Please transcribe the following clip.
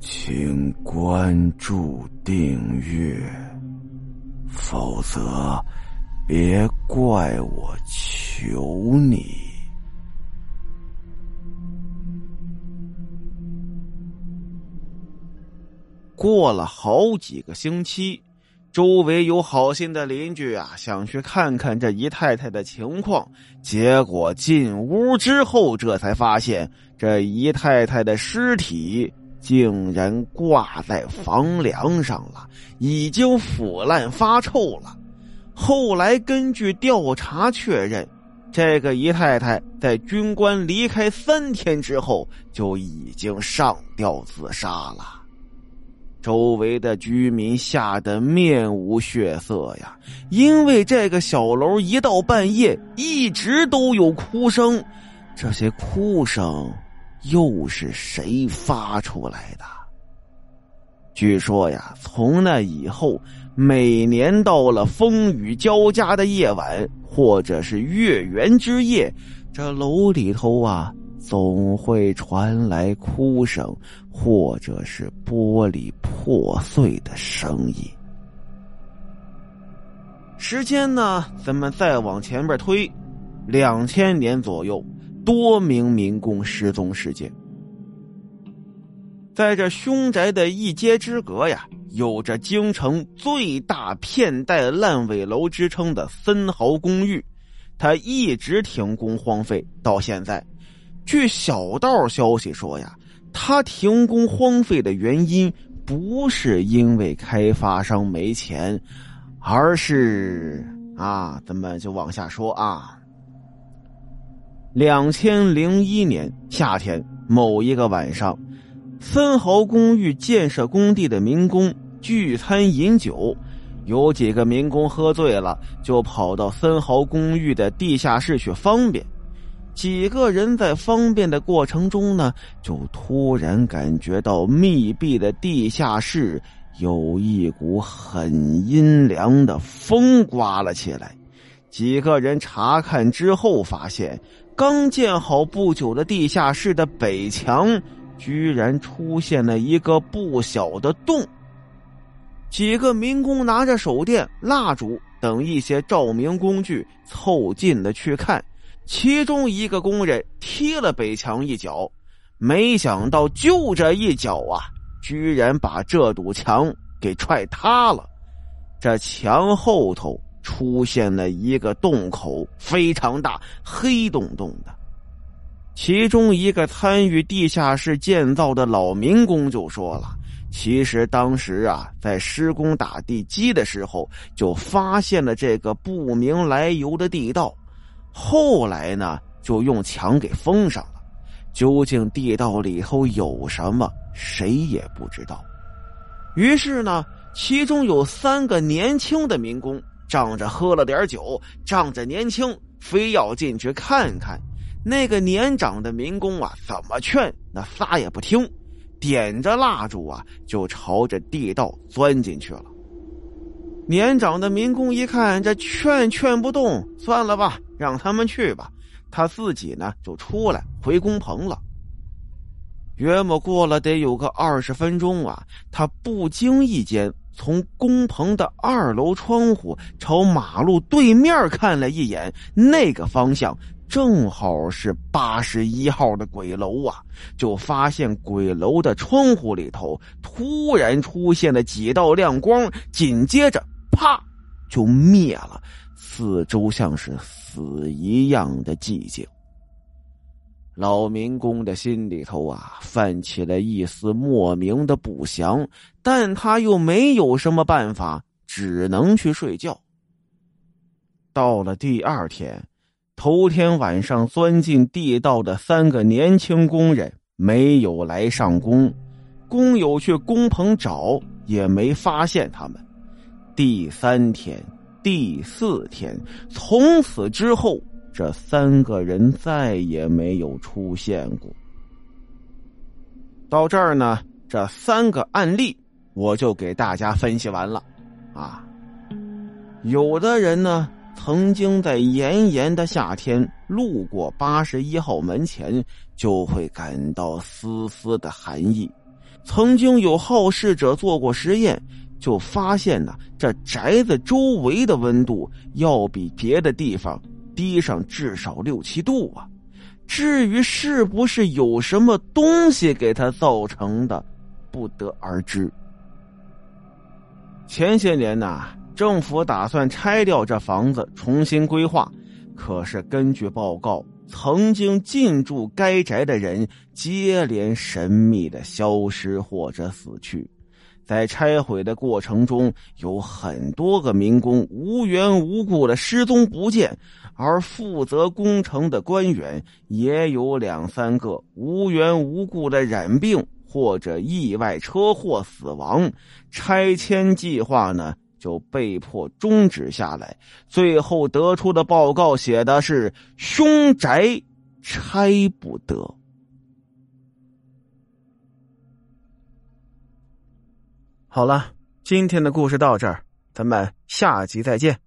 请关注订阅，否则别怪我求你。过了好几个星期，周围有好心的邻居啊，想去看看这姨太太的情况。结果进屋之后，这才发现这姨太太的尸体。竟然挂在房梁上了，已经腐烂发臭了。后来根据调查确认，这个姨太太在军官离开三天之后就已经上吊自杀了。周围的居民吓得面无血色呀，因为这个小楼一到半夜一直都有哭声，这些哭声。又是谁发出来的？据说呀，从那以后，每年到了风雨交加的夜晚，或者是月圆之夜，这楼里头啊，总会传来哭声，或者是玻璃破碎的声音。时间呢，咱们再往前边推，两千年左右。多名民工失踪事件，在这凶宅的一街之隔呀，有着京城最大片带烂尾楼之称的森豪公寓，它一直停工荒废到现在。据小道消息说呀，它停工荒废的原因不是因为开发商没钱，而是啊，咱们就往下说啊。两千零一年夏天某一个晚上，森豪公寓建设工地的民工聚餐饮酒，有几个民工喝醉了，就跑到森豪公寓的地下室去方便。几个人在方便的过程中呢，就突然感觉到密闭的地下室有一股很阴凉的风刮了起来。几个人查看之后发现。刚建好不久的地下室的北墙，居然出现了一个不小的洞。几个民工拿着手电、蜡烛等一些照明工具凑近了去看，其中一个工人踢了北墙一脚，没想到就这一脚啊，居然把这堵墙给踹塌了。这墙后头。出现了一个洞口，非常大，黑洞洞的。其中一个参与地下室建造的老民工就说了：“其实当时啊，在施工打地基的时候，就发现了这个不明来由的地道。后来呢，就用墙给封上了。究竟地道里头有什么，谁也不知道。于是呢，其中有三个年轻的民工。”仗着喝了点酒，仗着年轻，非要进去看看。那个年长的民工啊，怎么劝那仨也不听，点着蜡烛啊，就朝着地道钻进去了。年长的民工一看这劝劝不动，算了吧，让他们去吧。他自己呢就出来回工棚了。约莫过了得有个二十分钟啊，他不经意间。从工棚的二楼窗户朝马路对面看了一眼，那个方向正好是八十一号的鬼楼啊！就发现鬼楼的窗户里头突然出现了几道亮光，紧接着啪就灭了，四周像是死一样的寂静。老民工的心里头啊，泛起了一丝莫名的不祥，但他又没有什么办法，只能去睡觉。到了第二天，头天晚上钻进地道的三个年轻工人没有来上工，工友去工棚找也没发现他们。第三天、第四天，从此之后。这三个人再也没有出现过。到这儿呢，这三个案例我就给大家分析完了。啊，有的人呢，曾经在炎炎的夏天路过八十一号门前，就会感到丝丝的寒意；曾经有好事者做过实验，就发现呢，这宅子周围的温度要比别的地方低上至少六七度啊。至于是不是有什么东西给他造成的，不得而知。前些年呢，政府打算拆掉这房子，重新规划。可是根据报告，曾经进驻该宅的人接连神秘的消失或者死去，在拆毁的过程中，有很多个民工无缘无故的失踪不见，而负责工程的官员也有两三个无缘无故的染病。或者意外车祸死亡，拆迁计划呢就被迫终止下来。最后得出的报告写的是凶宅拆不得。好了，今天的故事到这儿，咱们下集再见。